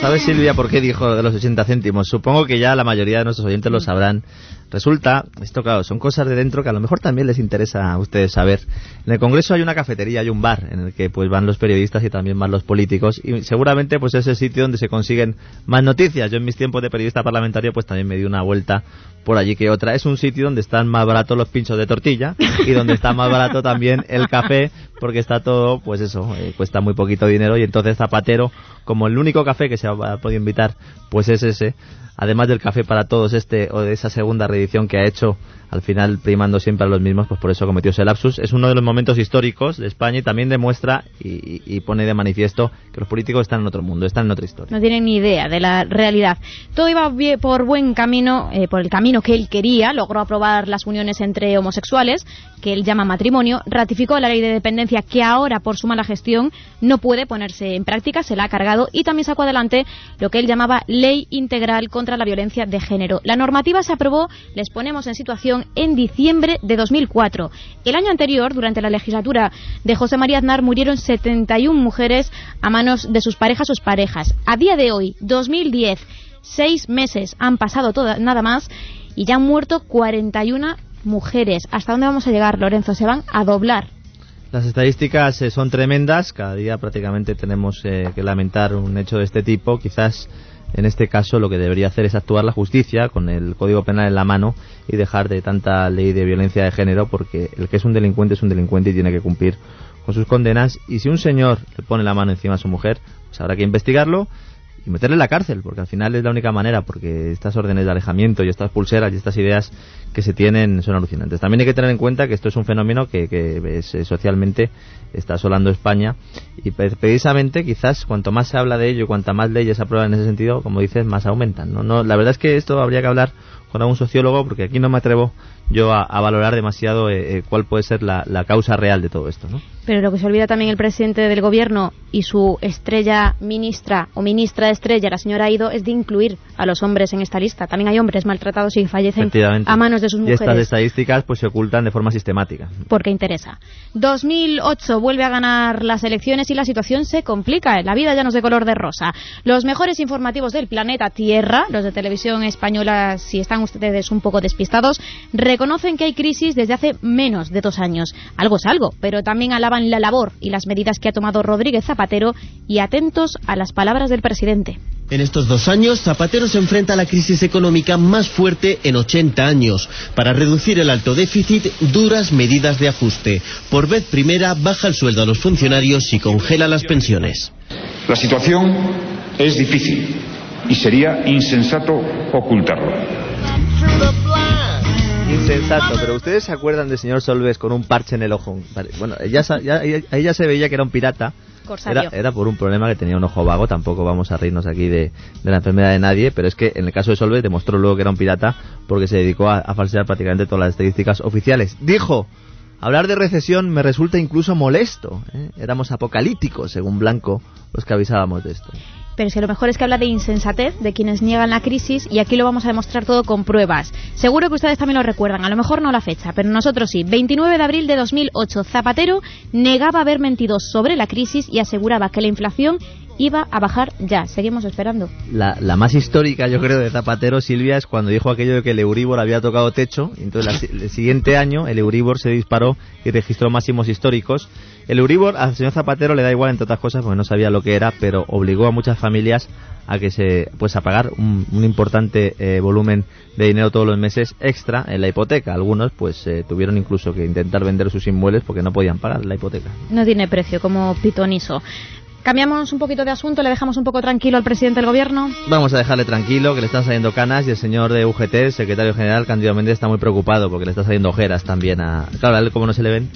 ¿Sabes, Silvia, por qué dijo de los 80 céntimos? Supongo que ya la mayoría de nuestros oyentes lo sabrán. Resulta, esto claro, son cosas de dentro que a lo mejor también les interesa a ustedes saber. En el Congreso hay una cafetería, hay un bar en el que pues van los periodistas y también van los políticos y seguramente pues es el sitio donde se consiguen más noticias. Yo en mis tiempos de periodista parlamentario pues también me di una vuelta por allí que otra. Es un sitio donde están más baratos los pinchos de tortilla y donde está más barato también el café porque está todo, pues eso, eh, cuesta muy poquito dinero y entonces Zapatero, como el único café que se ha podido invitar, pues es ese. Además del café para todos este o de esa segunda reedición que ha hecho al final primando siempre a los mismos, pues por eso cometió ese lapsus. Es uno de los momentos históricos de España y también demuestra y, pone de manifiesto que los políticos están en otro mundo, están en otra historia. No tienen ni idea de la realidad. Todo iba por buen camino, eh, por el camino que él quería. Logró aprobar las uniones entre homosexuales, que él llama matrimonio. Ratificó la ley de dependencia que ahora, por su mala gestión, no puede ponerse en práctica, se la ha cargado y también sacó adelante lo que él llamaba Ley Integral contra la Violencia de Género. La normativa se aprobó, les ponemos en situación, en diciembre de 2004. El año anterior, durante la legislatura de José María Aznar, murieron 71 mujeres a manos de sus parejas o parejas. A día de hoy, 2010, seis meses han pasado nada más y ya han muerto 41 mujeres. ¿Hasta dónde vamos a llegar, Lorenzo? Se van a doblar. Las estadísticas eh, son tremendas. Cada día prácticamente tenemos eh, que lamentar un hecho de este tipo. Quizás en este caso lo que debería hacer es actuar la justicia con el Código Penal en la mano y dejar de tanta ley de violencia de género porque el que es un delincuente es un delincuente y tiene que cumplir con sus condenas. Y si un señor le pone la mano encima a su mujer, pues habrá que investigarlo y meterle en la cárcel, porque al final es la única manera, porque estas órdenes de alejamiento y estas pulseras y estas ideas que se tienen son alucinantes. También hay que tener en cuenta que esto es un fenómeno que, que eh, socialmente está asolando España y precisamente quizás cuanto más se habla de ello, cuanta más leyes se aprueban en ese sentido, como dices, más aumentan. ¿no? No, la verdad es que esto habría que hablar con algún sociólogo, porque aquí no me atrevo yo a, valorar demasiado eh, eh, cuál puede ser la, la, causa real de todo esto. ¿no? Pero lo que se olvida también el presidente del gobierno y su estrella ministra o ministra estrella, la señora Aido, es de incluir a los hombres en esta lista. También hay hombres maltratados y fallecen a manos de sus mujeres. Y estas estadísticas pues se ocultan de forma sistemática. Porque interesa. 2008 vuelve a ganar las elecciones y la situación se complica. La vida ya no es de color de rosa. Los mejores informativos del planeta Tierra, los de televisión española, si están ustedes un poco despistados, reconocen que hay crisis desde hace menos de dos años. Algo es algo, pero también alaban la labor y las medidas que ha tomado Rodríguez Zapatero y atentos a las palabras del presidente. En estos dos años, Zapatero se enfrenta a la crisis económica más fuerte en 80 años. Para reducir el alto déficit, duras medidas de ajuste. Por vez primera, baja el sueldo a los funcionarios y congela las pensiones. La situación es difícil y sería insensato ocultarlo insensato, pero ustedes se acuerdan del señor Solves con un parche en el ojo. Bueno, ella, ya, ella se veía que era un pirata. Era, era, por un problema que tenía un ojo vago, tampoco vamos a reírnos aquí de, la enfermedad de nadie, pero es que en el caso de Solves demostró luego que era un pirata porque se dedicó a, falsear prácticamente todas las estadísticas oficiales. Dijo, hablar de recesión me resulta incluso molesto. ¿eh? Éramos apocalípticos, según Blanco, los que avisábamos de esto pero es que lo mejor es que habla de insensatez, de quienes niegan la crisis, y aquí lo vamos a demostrar todo con pruebas. Seguro que ustedes también lo recuerdan, a lo mejor no la fecha, pero nosotros sí. 29 de abril de 2008, Zapatero negaba haber mentido sobre la crisis y aseguraba que la inflación iba a bajar ya. Seguimos esperando. La, más histórica, yo creo, de Zapatero, Silvia, es cuando dijo aquello de que el Euribor había tocado techo. Entonces, el siguiente año, el Euribor se disparó y registró máximos históricos. El Euribor al señor Zapatero le da igual, entre otras cosas, porque no sabía lo que era, pero obligó a muchas familias a que se pues a pagar un, importante eh, volumen de dinero todos los meses extra en la hipoteca. Algunos pues eh, tuvieron incluso que intentar vender sus inmuebles porque no podían pagar la hipoteca. No tiene precio como pitoniso. Cambiamos un poquito de asunto, le dejamos un poco tranquilo al presidente del gobierno. Vamos a dejarle tranquilo, que le están saliendo canas y el señor de UGT, el secretario general Candido Méndez, está muy preocupado porque le está saliendo ojeras también a... Claro, a él cómo no se le ven.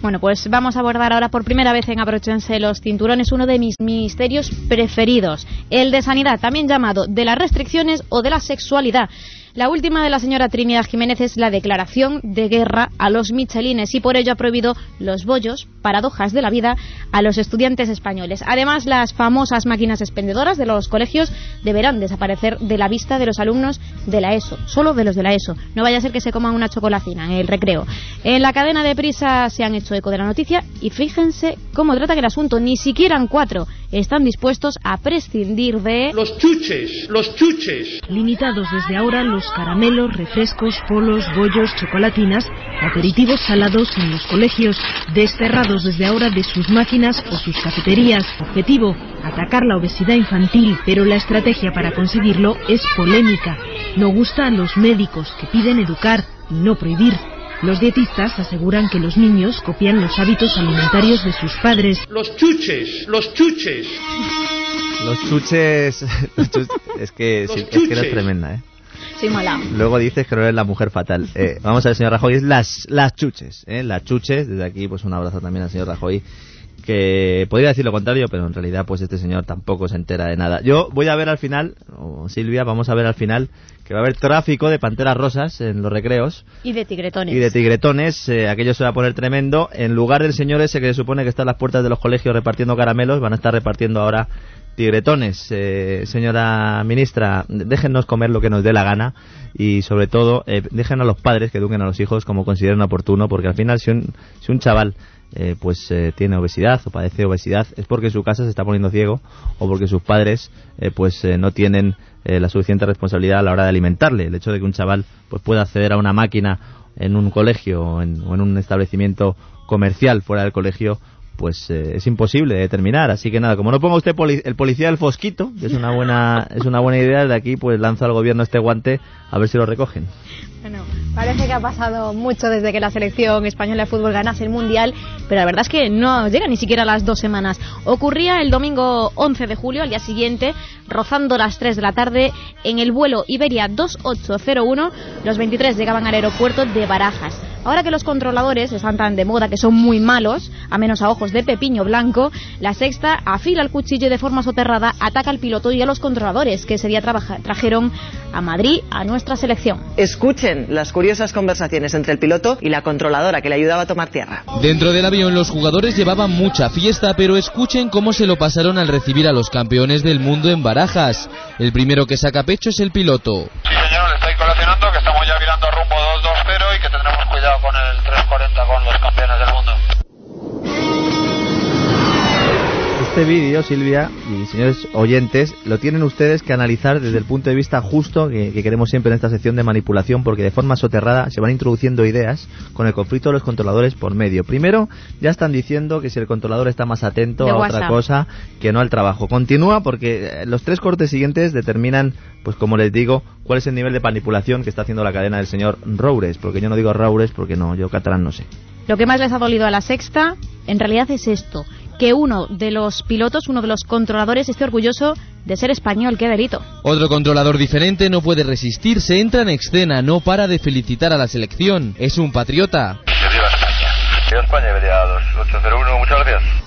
Bueno, pues vamos a abordar ahora por primera vez en Abrochense los cinturones uno de mis ministerios preferidos, el de sanidad, también llamado de las restricciones o de la sexualidad. La última de la señora Trinidad Jiménez es la declaración de guerra a los michelines y por ello ha prohibido los bollos, paradojas de la vida, a los estudiantes españoles. Además, las famosas máquinas expendedoras de los colegios deberán desaparecer de la vista de los alumnos de la ESO, solo de los de la ESO. No vaya a ser que se coman una chocolacina en el recreo. En la cadena de prisa se han hecho eco de la noticia y fíjense cómo trata el asunto. Ni siquiera en cuatro están dispuestos a prescindir de... Los chuches, los chuches. Limitados desde ahora los caramelos, refrescos, polos, bollos, chocolatinas, aperitivos salados en los colegios, desterrados desde ahora de sus máquinas o sus cafeterías. Objetivo, atacar la obesidad infantil, pero la estrategia para conseguirlo es polémica. No gusta a los médicos que piden educar y no prohibir. Los dietistas aseguran que los niños copian los hábitos alimentarios de sus padres. Los chuches, los chuches. Los chuches, es que, es que eres tremenda, ¿eh? Soy mala. Luego dices que no eres la mujer fatal. Eh, vamos a ver, señor Rajoy, las, las chuches, ¿eh? Las chuches, desde aquí pues un abrazo también al señor Rajoy que podría decir lo contrario, pero en realidad pues este señor tampoco se entera de nada. Yo voy a ver al final, o Silvia, vamos a ver al final que va a haber tráfico de panteras rosas en los recreos Y de tigretones. y de tigretones, eh, aquello se va a poner tremendo. En lugar del señor ese que se supone que está en las puertas de los colegios repartiendo caramelos, van a estar repartiendo ahora tigretones. Eh, señora ministra, déjennos comer lo que nos dé la gana y sobre todo eh, dejen a los padres que eduquen a los hijos como consideren oportuno, porque al final si un, si un chaval eh, pues eh, tiene obesidad o padece obesidad es porque su casa se está poniendo ciego o porque sus padres eh, pues eh, no tienen la suficiente responsabilidad a la hora de alimentarle. El hecho de que un chaval pues pueda acceder a una máquina en un colegio o en, o en un establecimiento comercial fuera del colegio pues eh, es imposible de determinar. Así que nada, como no ponga usted poli- el policía del fosquito, que es una buena es una buena idea, de aquí pues lanzo al gobierno este guante a ver si lo recogen. Bueno, parece que ha pasado mucho desde que la selección española de fútbol ganase el Mundial, pero la verdad es que no llega ni siquiera a las dos semanas. Ocurría el domingo 11 de julio, al día siguiente, rozando las 3 de la tarde, en el vuelo Iberia 2801, los 23 llegaban al aeropuerto de Barajas. Ahora que los controladores están tan de moda que son muy malos, a menos a ojos de Pepiño Blanco, la sexta afila el cuchillo y de forma soterrada ataca al piloto y a los controladores que ese día trabaja- trajeron a Madrid a nuestra selección. Escuchen las curiosas conversaciones entre el piloto y la controladora que le ayudaba a tomar tierra. Dentro del avión los jugadores llevaban mucha fiesta, pero escuchen cómo se lo pasaron al recibir a los campeones del mundo en Barajas. El primero que saca pecho es el piloto. Señor, le estoy colacionando que estamos ya virando rumbo 220 y que tendremos cuidado con el 340 con los campeones del mundo. Este vídeo, Silvia y señores oyentes, lo tienen ustedes que analizar desde el punto de vista justo que, que queremos siempre en esta sección de manipulación, porque de forma soterrada se van introduciendo ideas con el conflicto de los controladores por medio. Primero, ya están diciendo que si el controlador está más atento De a otra cosa que no al trabajo. Continúa porque eh, los tres cortes siguientes determinan, pues como les digo, cuál es el nivel de manipulación que está haciendo la cadena del señor Roures, porque yo no digo Roures porque no, yo catalán no sé. Lo que más les ha dolido a la sexta, en realidad es esto, que uno de los pilotos, uno de los controladores, esté orgulloso de ser español. ¡Qué delito! Otro controlador diferente no puede resistirse, entra en escena, no para de felicitar a la selección. Es un patriota. Viva España. Viva España, Iberia 2801, muchas gracias.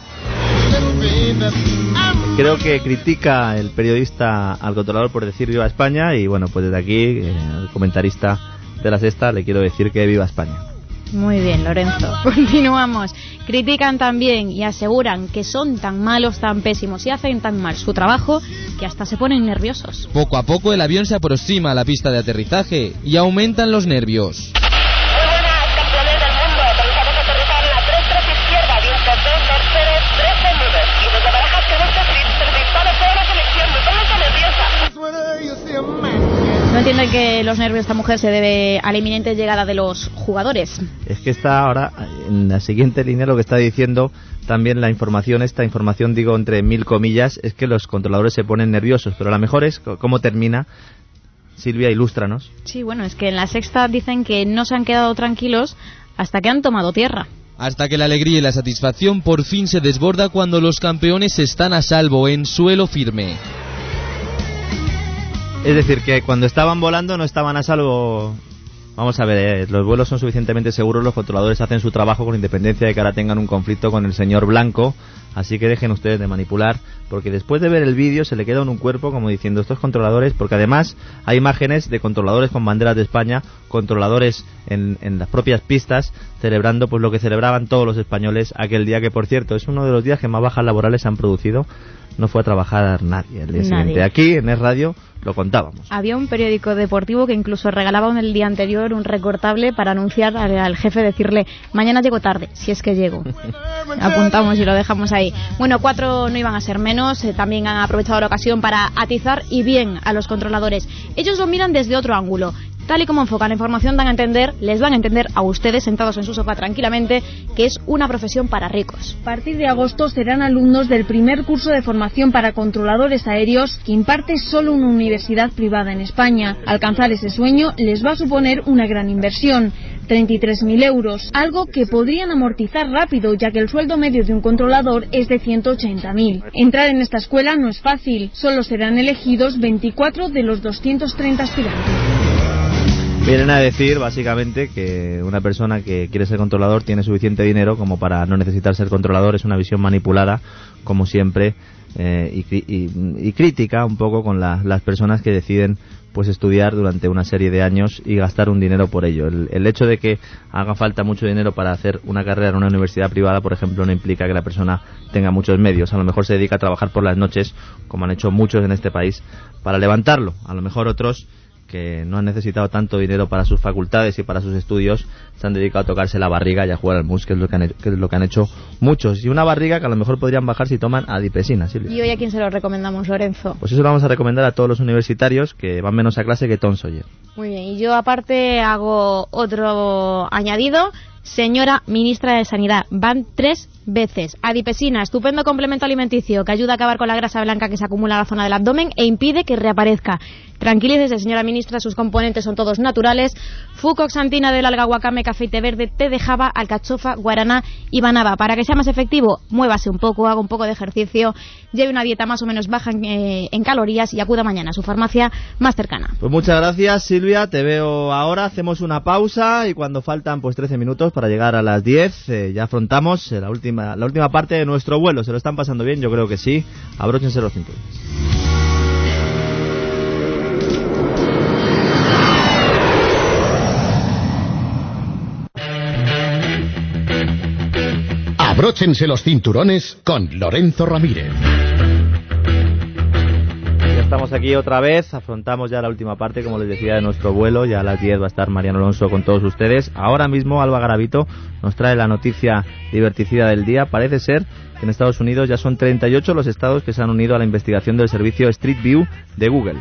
Creo que critica el periodista al controlador por decir viva España y bueno, pues desde aquí, eh, al comentarista de la sexta, le quiero decir que viva España. Muy bien, Lorenzo. Continuamos. Critican también y aseguran que son tan malos, tan pésimos y hacen tan mal su trabajo que hasta se ponen nerviosos. Poco a poco el avión se aproxima a la pista de aterrizaje y aumentan los nervios. Entienden que los nervios de esta mujer se debe a la inminente llegada de los jugadores. Es que está ahora, en la siguiente línea, lo que está diciendo también la información, esta información, digo entre mil comillas, es que los controladores se ponen nerviosos, pero a lo mejor es cómo termina. Silvia, ilústranos. Sí, bueno, es que en la sexta dicen que no se han quedado tranquilos hasta que han tomado tierra. Hasta que la alegría y la satisfacción por fin se desborda cuando los campeones están a salvo en suelo firme. Es decir, que cuando estaban volando no estaban a salvo. Vamos a ver, eh, los vuelos son suficientemente seguros, los controladores hacen su trabajo con independencia de que ahora tengan un conflicto con el señor Blanco, así que dejen ustedes de manipular, porque después de ver el vídeo se le queda en un cuerpo como diciendo estos controladores, porque además hay imágenes de controladores con banderas de España, controladores en, en las propias pistas, celebrando pues lo que celebraban todos los españoles aquel día, que por cierto es uno de los días que más bajas laborales han producido, no fue a trabajar nadie el día Nadie. siguiente. Aquí en Es Radio lo contábamos. Había un periódico deportivo que incluso regalaba un el día anterior un recortable para anunciar al, al jefe, decirle, mañana llego tarde, si es que llego. Apuntamos y lo dejamos ahí. Bueno, cuatro no iban a ser menos, eh, también han aprovechado la ocasión para atizar y bien a los controladores. Ellos lo miran desde otro ángulo. Tal y como enfocan la información, dan a entender, les van a entender a ustedes sentados en su sofá tranquilamente, que es una profesión para ricos. A partir de agosto serán alumnos del primer curso de formación para controladores aéreos que imparte solo una universidad privada en España. Alcanzar ese sueño les va a suponer una gran inversión, 33.000 euros, algo que podrían amortizar rápido ya que el sueldo medio de un controlador es de 180.000. Entrar en esta escuela no es fácil, solo serán elegidos 24 de los 230 aspirantes. Vienen a decir básicamente que una persona que quiere ser controlador tiene suficiente dinero como para no necesitar ser controlador. Es una visión manipulada, como siempre, eh, y, crítica un poco con la, las personas que deciden pues estudiar durante una serie de años y gastar un dinero por ello. El, el, hecho de que haga falta mucho dinero para hacer una carrera en una universidad privada, por ejemplo, no implica que la persona tenga muchos medios. A lo mejor se dedica a trabajar por las noches, como han hecho muchos en este país, para levantarlo. A lo mejor otros que no han necesitado tanto dinero para sus facultades y para sus estudios, se han dedicado a tocarse la barriga y a jugar al mus, que es lo que han hecho, que es lo que han hecho muchos. Y una barriga que a lo mejor podrían bajar si toman adipesina. Silvia. ¿Y hoy a quién se lo recomendamos, Lorenzo? Pues eso lo vamos a recomendar a todos los universitarios que van menos a clase que Tom Sawyer. Muy bien, y yo aparte hago otro añadido. Señora Ministra de Sanidad, van tres veces. Adipesina, estupendo complemento alimenticio que ayuda a acabar con la grasa blanca que se acumula en la zona del abdomen e impide que reaparezca. Tranquilícese, señora ministra, sus componentes son todos naturales. Fucoxantina del alga y té verde, té de java, alcachofa, guaraná y banaba. Para que sea más efectivo, muévase un poco, haga un poco de ejercicio, lleve una dieta más o menos baja en, eh, calorías y acuda mañana a su farmacia más cercana. Pues muchas gracias, Silvia. Te veo ahora. Hacemos una pausa y cuando faltan pues 13 minutos para llegar a las 10, eh, ya afrontamos la última, la última parte de nuestro vuelo. ¿Se lo están pasando bien? Yo creo que sí. Abróchense los cinturones. Abróchense los cinturones con Lorenzo Ramírez. Ya estamos aquí otra vez, afrontamos ya la última parte, como les decía, de nuestro vuelo. Ya a las 10 va a estar Mariano Alonso con todos ustedes. Ahora mismo Alba Garavito nos trae la noticia diverticida del día. Parece ser que en Estados Unidos ya son 38 los estados que se han unido a la investigación del servicio Street View de Google.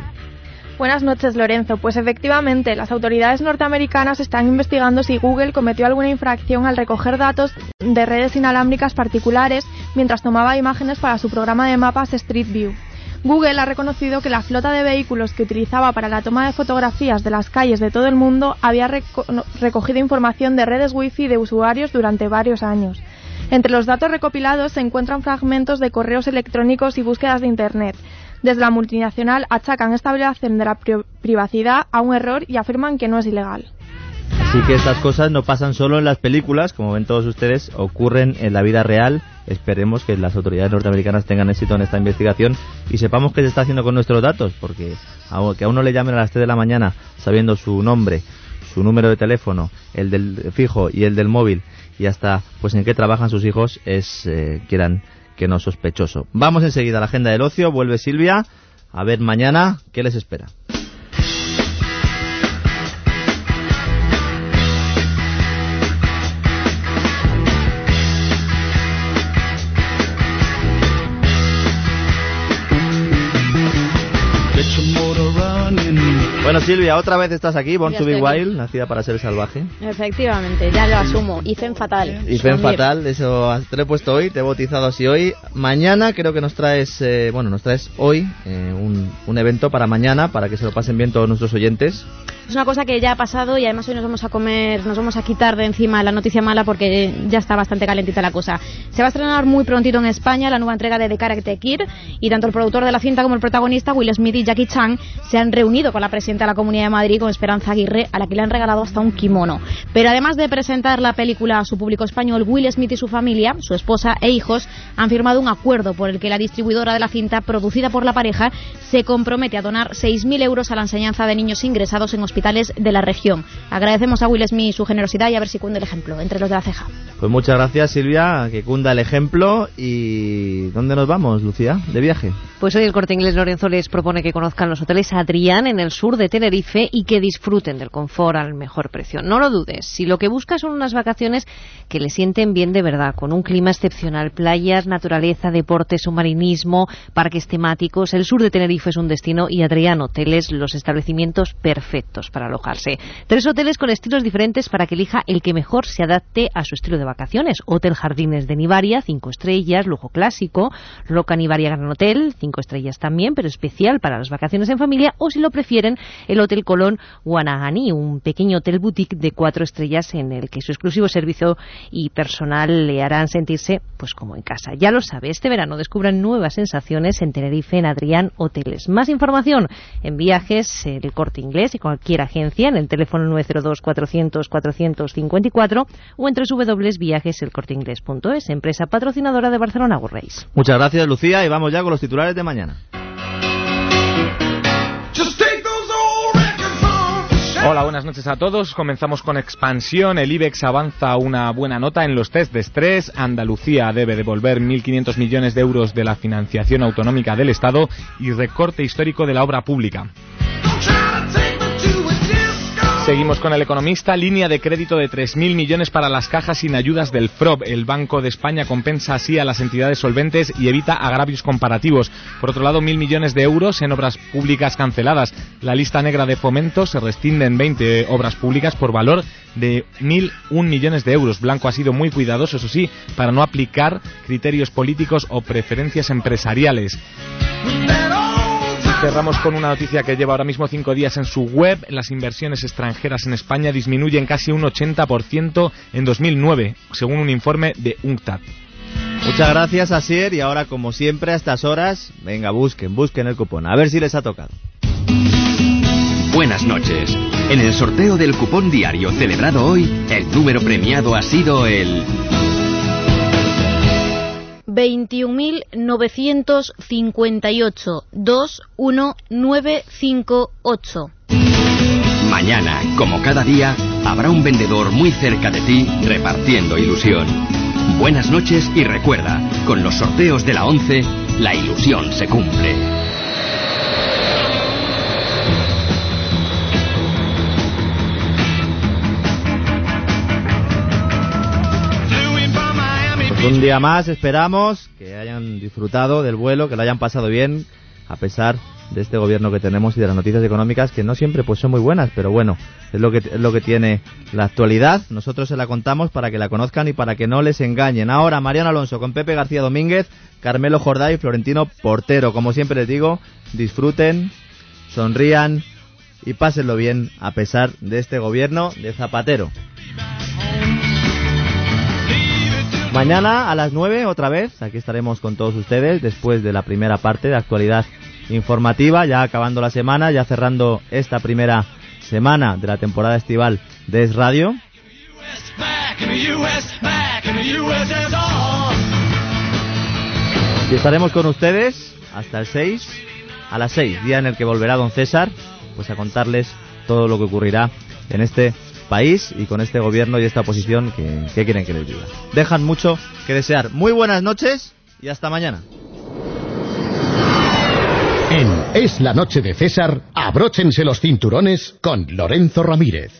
Buenas noches, Lorenzo. Pues efectivamente, las autoridades norteamericanas están investigando si Google cometió alguna infracción al recoger datos de redes inalámbricas particulares mientras tomaba imágenes para su programa de mapas Street View. Google ha reconocido que la flota de vehículos que utilizaba para la toma de fotografías de las calles de todo el mundo había reco recogido información de redes Wi-Fi de usuarios durante varios años. Entre los datos recopilados se encuentran fragmentos de correos electrónicos y búsquedas de Internet. Desde la multinacional achacan esta violación de la pri privacidad a un error y afirman que no es ilegal. Así que estas cosas no pasan solo en las películas, como ven todos ustedes, ocurren en la vida real. Esperemos que las autoridades norteamericanas tengan éxito en esta investigación y sepamos qué se está haciendo con nuestros datos, porque que a uno le llamen a las 3 de la mañana sabiendo su nombre, su número de teléfono, el del fijo y el del móvil y hasta pues en qué trabajan sus hijos es eh, quieran que no sospechoso. Vamos enseguida a la agenda del ocio, vuelve Silvia, a ver mañana qué les espera. Bueno, Silvia, otra vez estás aquí, Born to be aquí. Wild, nacida para ser salvaje. Efectivamente, ya lo asumo. Y fen fatal. Y Fen Sonir. Fatal, eso te lo he puesto hoy, te he bautizado así hoy. Mañana creo que nos traes, eh, bueno, nos traes hoy eh, un, un evento para mañana, para que se lo pasen bien todos nuestros oyentes. Es una cosa que ya ha pasado y además hoy nos vamos a comer, nos vamos a quitar de encima la noticia mala porque ya está bastante calentita la cosa. Se va a estrenar muy prontito en España la nueva entrega de The Karate Kid y tanto el productor de la cinta como el protagonista, Will Smith y Jackie Chan, se han reunido con la presidenta de la Comunidad de Madrid, con Esperanza Aguirre, a la que le han regalado hasta un kimono. Pero además de presentar la película a su público español, Will Smith y su familia, su esposa e hijos, han firmado un acuerdo por el que la distribuidora de la cinta, producida por la pareja, se compromete a donar 6.000 euros a la enseñanza de niños ingresados en hospitales de la región. Agradecemos a Will Smith su generosidad y a ver si cunde el ejemplo entre los de la ceja. Pues muchas gracias Silvia, que cunda el ejemplo. ¿Y dónde nos vamos, Lucía? ¿De viaje? Pues hoy el Corte Inglés Lorenzo les propone que conozcan los hoteles Adrián en el sur de Tenerife y que disfruten del confort al mejor precio. No lo dudes, si lo que buscas son unas vacaciones que le sienten bien de verdad, con un clima excepcional, playas, naturaleza, deporte, submarinismo, parques temáticos, el sur de Tenerife es un destino y Adrián Hoteles los establecimientos perfectos para alojarse. Tres hoteles con estilos diferentes para que elija el que mejor se adapte a su estilo de vacaciones. Hotel Jardines de Nivaria, cinco estrellas, lujo clásico, Roca Nivaria Gran Hotel, cinco estrellas también, pero especial para las vacaciones en familia, o si lo prefieren, el Hotel Colón Guanahani, un pequeño hotel boutique de cuatro estrellas en el que su exclusivo servicio y personal le harán sentirse pues como en casa. Ya lo sabe, este verano descubran nuevas sensaciones en Tenerife, en Adrián Hoteles. Más información en viajes, el corte inglés y cualquier cualquier agencia en el teléfono 902 400 454 o en www.viajeselcorteingles.es, empresa patrocinadora de Barcelona Gurreis. Muchas gracias, Lucía, y vamos ya con los titulares de mañana. Hola, buenas noches a todos. Comenzamos con expansión. El IBEX avanza una buena nota en los test de estrés. Andalucía debe devolver 1.500 millones de euros de la financiación autonómica del Estado y recorte histórico de la obra pública. Seguimos con el economista. Línea de crédito de 3.000 millones para las cajas sin ayudas del FROB. El Banco de España compensa así a las entidades solventes y evita agravios comparativos. Por otro lado, 1.000 millones de euros en obras públicas canceladas. La lista negra de fomento se rescinde en 20 obras públicas por valor de 1.001 millones de euros. Blanco ha sido muy cuidadoso, eso sí, para no aplicar criterios políticos o preferencias empresariales. Cerramos con una noticia que lleva ahora mismo cinco días en su web. Las inversiones extranjeras en España disminuyen casi un 80% en 2009, según un informe de UNCTAD. Muchas gracias, Asier. Y ahora, como siempre, a estas horas, venga, busquen, busquen el cupón. A ver si les ha tocado. Buenas noches. En el sorteo del cupón diario celebrado hoy, el número premiado ha sido el 21.958 21958. Mañana, como cada día, habrá un vendedor muy cerca de ti repartiendo ilusión. Buenas noches y recuerda, con los sorteos de la 11, la ilusión se cumple. Un día más esperamos que hayan disfrutado del vuelo, que lo hayan pasado bien, a pesar de este gobierno que tenemos y de las noticias económicas que no siempre pues son muy buenas, pero bueno, es lo que es lo que tiene la actualidad. Nosotros se la contamos para que la conozcan y para que no les engañen. Ahora Mariano Alonso con Pepe García Domínguez, Carmelo Jordá y Florentino Portero. Como siempre les digo, disfruten, sonrían y pásenlo bien a pesar de este gobierno de Zapatero. Mañana a las 9 otra vez, aquí estaremos con todos ustedes después de la primera parte de actualidad informativa, ya acabando la semana, ya cerrando esta primera semana de la temporada estival de Es Radio. Y estaremos con ustedes hasta el 6, a las 6, día en el que volverá don César, pues a contarles todo lo que ocurrirá en este país y con este gobierno y esta oposición que, quieren que les diga. Dejan mucho que desear. Muy buenas noches y hasta mañana. En Es la noche de César, abróchense los cinturones con Lorenzo Ramírez.